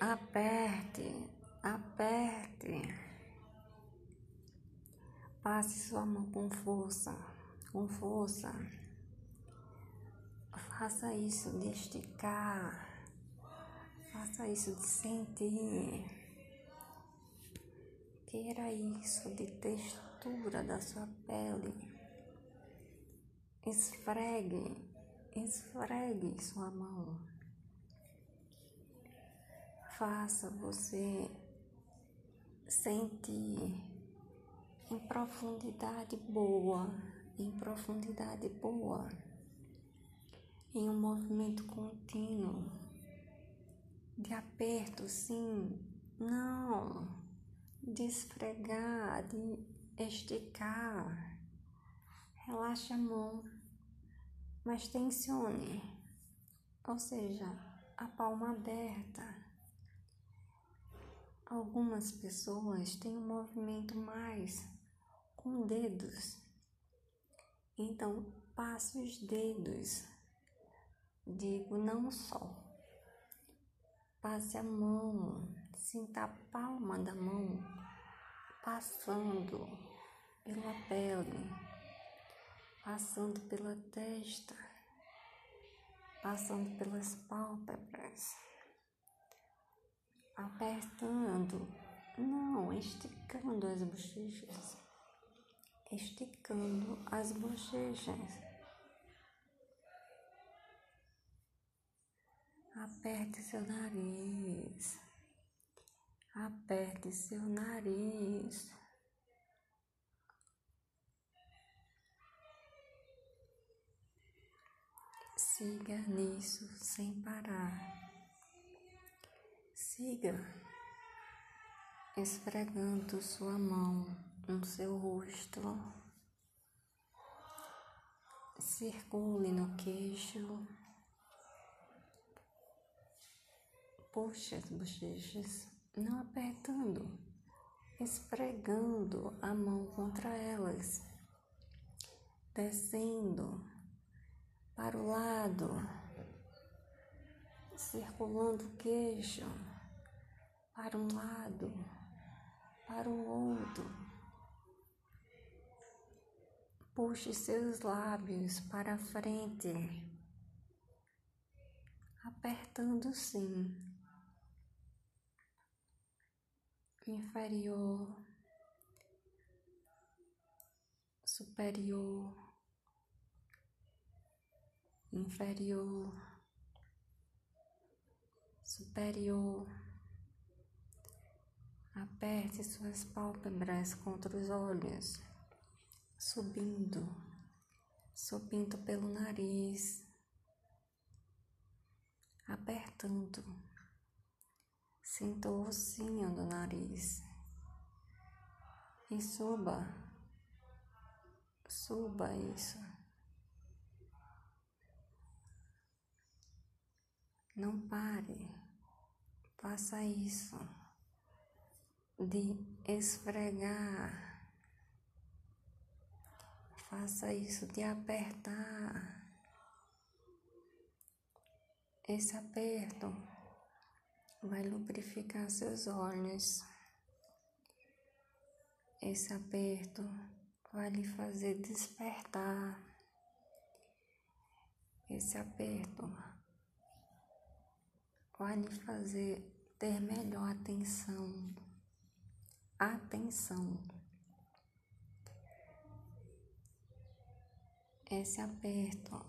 Aperte, aperte. Passe sua mão com força, com força. Faça isso de esticar. Faça isso de sentir. Queira isso de textura da sua pele. Esfregue, esfregue sua mão faça você sentir em profundidade boa, em profundidade boa, em um movimento contínuo de aperto, sim, não, de esfregar, de esticar. Relaxe a mão, mas tensione, ou seja, a palma aberta Algumas pessoas têm um movimento mais com dedos. Então, passe os dedos. Digo não só. Passe a mão, sinta a palma da mão passando pela pele, passando pela testa, passando pelas pálpebras apertando, não, esticando as bochechas, esticando as bochechas. Aperte seu nariz, aperte seu nariz. Siga nisso sem parar. Siga esfregando sua mão no seu rosto. Circule no queixo. Puxe as bochechas, não apertando, esfregando a mão contra elas, descendo para o lado, circulando o queixo para um lado, para o outro. Puxe seus lábios para frente, apertando sim. Inferior, superior, inferior, superior. Aperte suas pálpebras contra os olhos, subindo, subindo pelo nariz, apertando. Sinta o ossinho do nariz e suba, suba isso. Não pare, faça isso de esfregar. Faça isso de apertar. Esse aperto vai lubrificar seus olhos. Esse aperto vai lhe fazer despertar. Esse aperto vai lhe fazer ter melhor atenção atenção. Esse aperto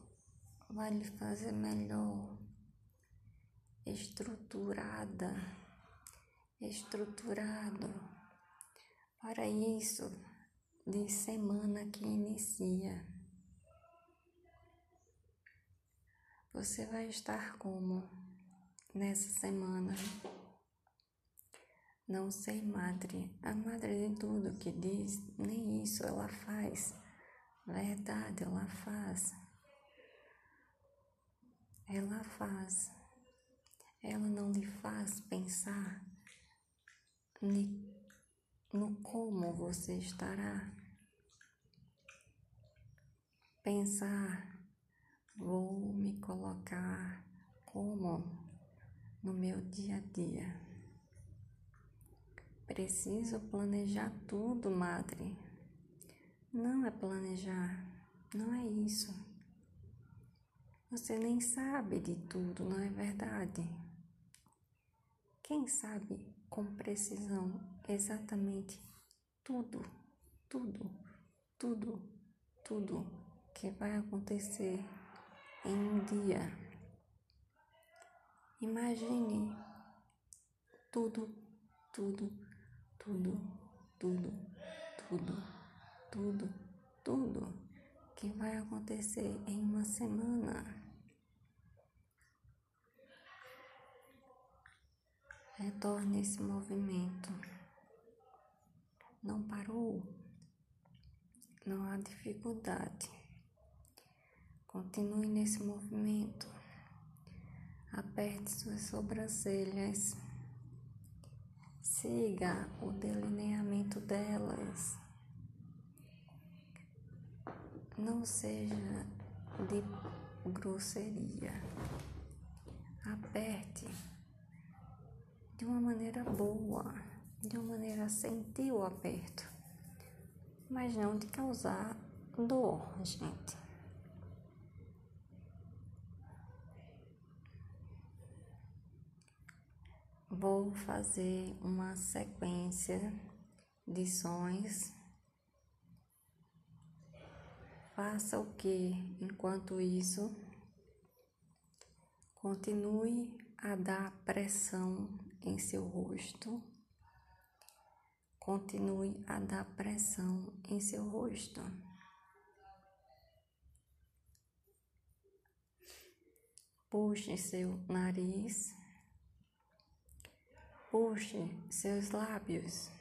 vai lhe fazer melhor, estruturada, estruturado para isso de semana que inicia. Você vai estar como nessa semana? Não sei, madre. A madre de tudo que diz, nem isso ela faz. Verdade, ela faz. Ela faz. Ela não lhe faz pensar no como você estará. Pensar, vou me colocar como no meu dia a dia. Preciso planejar tudo, madre. Não é planejar, não é isso. Você nem sabe de tudo, não é verdade? Quem sabe com precisão exatamente tudo, tudo, tudo, tudo que vai acontecer em um dia? Imagine tudo, tudo, tudo, tudo, tudo, tudo, tudo que vai acontecer em uma semana. Retorne esse movimento. Não parou? Não há dificuldade. Continue nesse movimento. Aperte suas sobrancelhas. Siga o delineamento delas. Não seja de grosseria. Aperte de uma maneira boa, de uma maneira a sentir o aperto, mas não de causar dor, gente. Vou fazer uma sequência de sons. Faça o que enquanto isso continue a dar pressão em seu rosto. Continue a dar pressão em seu rosto. Puxe seu nariz. Puxe seus lábios.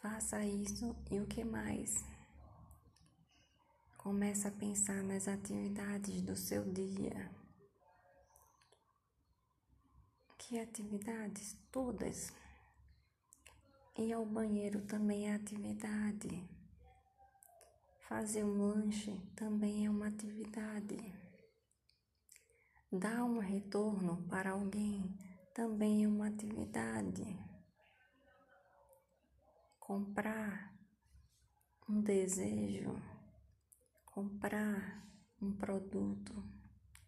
Faça isso e o que mais? Comece a pensar nas atividades do seu dia. Que atividades? Todas. Ir ao banheiro também é atividade. Fazer um lanche também é uma atividade. Dar um retorno para alguém também é uma atividade. Comprar um desejo, comprar um produto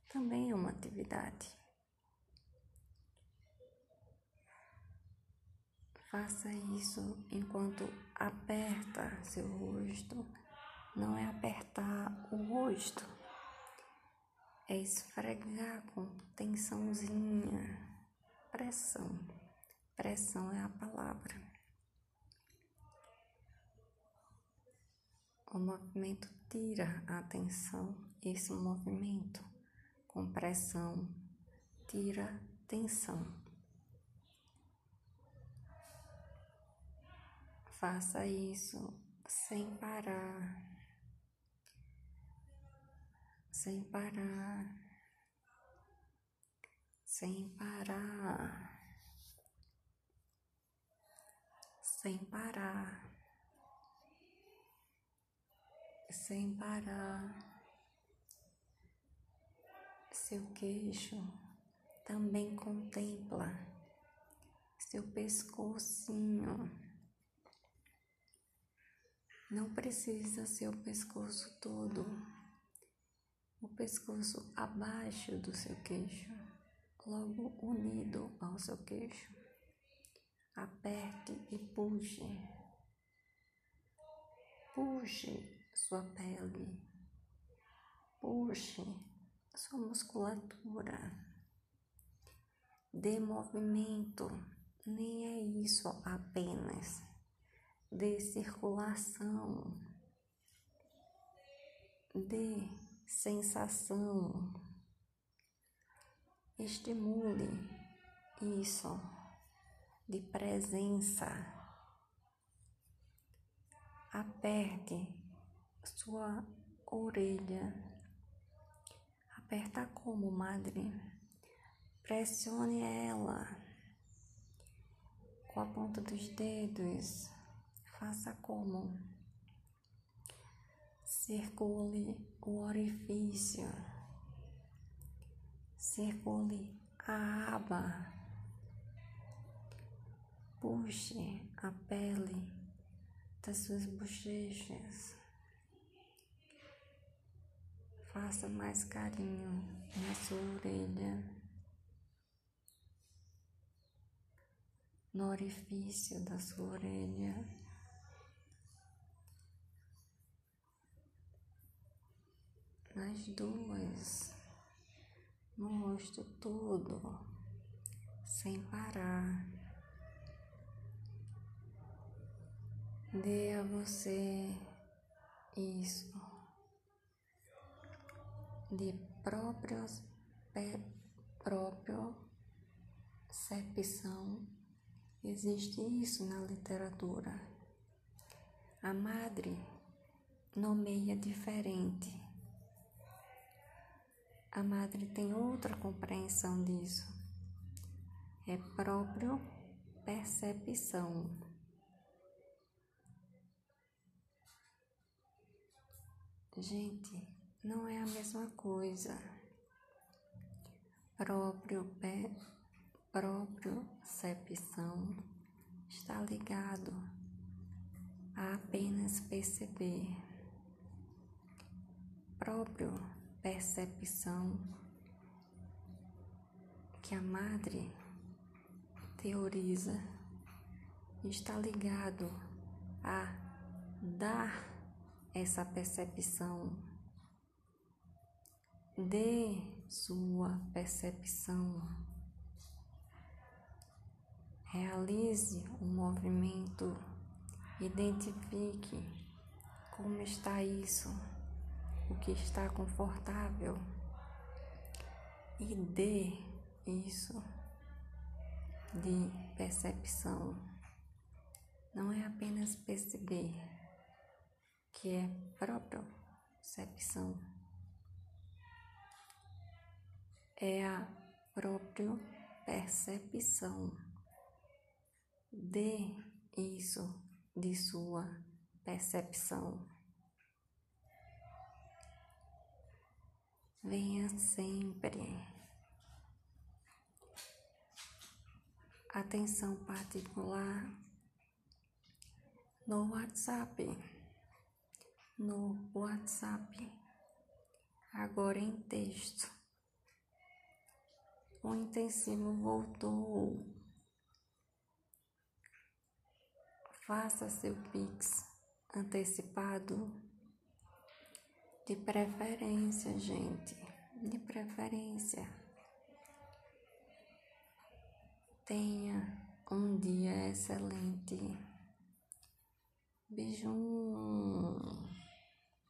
também é uma atividade. Faça isso enquanto aperta seu rosto. Não é apertar o rosto, é esfregar com tensãozinha. Pressão. Pressão é a palavra. O movimento tira a atenção. Esse movimento com pressão tira tensão. Faça isso sem parar, sem parar, sem parar, sem parar, sem parar. Seu queixo também contempla seu pescocinho. Não precisa ser o pescoço todo, o pescoço abaixo do seu queixo, logo unido ao seu queixo. Aperte e puxe. Puxe sua pele. Puxe sua musculatura. Dê movimento, nem é isso apenas de circulação, de sensação. Estimule isso de presença. Aperte sua orelha. Aperta como, madre? Pressione ela com a ponta dos dedos faça como circule o orifício, circule a aba, puxe a pele das suas bochechas. Faça mais carinho na sua orelha, no orifício da sua orelha. Nas duas, no rosto todo, sem parar. Dê a você isso de próprios, própria percepção. Existe isso na literatura. A madre nomeia diferente. A madre tem outra compreensão disso. É próprio percepção. Gente, não é a mesma coisa. Próprio pé, próprio percepção está ligado a apenas perceber. Próprio percepção que a madre teoriza está ligado a dar essa percepção Dê sua percepção. Realize o um movimento. Identifique como está isso, o que está confortável. E dê isso de percepção. Não é apenas perceber, que é própria percepção é a própria percepção. Dê isso de sua percepção. Venha sempre. Atenção particular no WhatsApp. No WhatsApp. Agora em texto o intensivo voltou. Faça seu Pix antecipado. De preferência, gente. De preferência. Tenha um dia excelente. Beijo.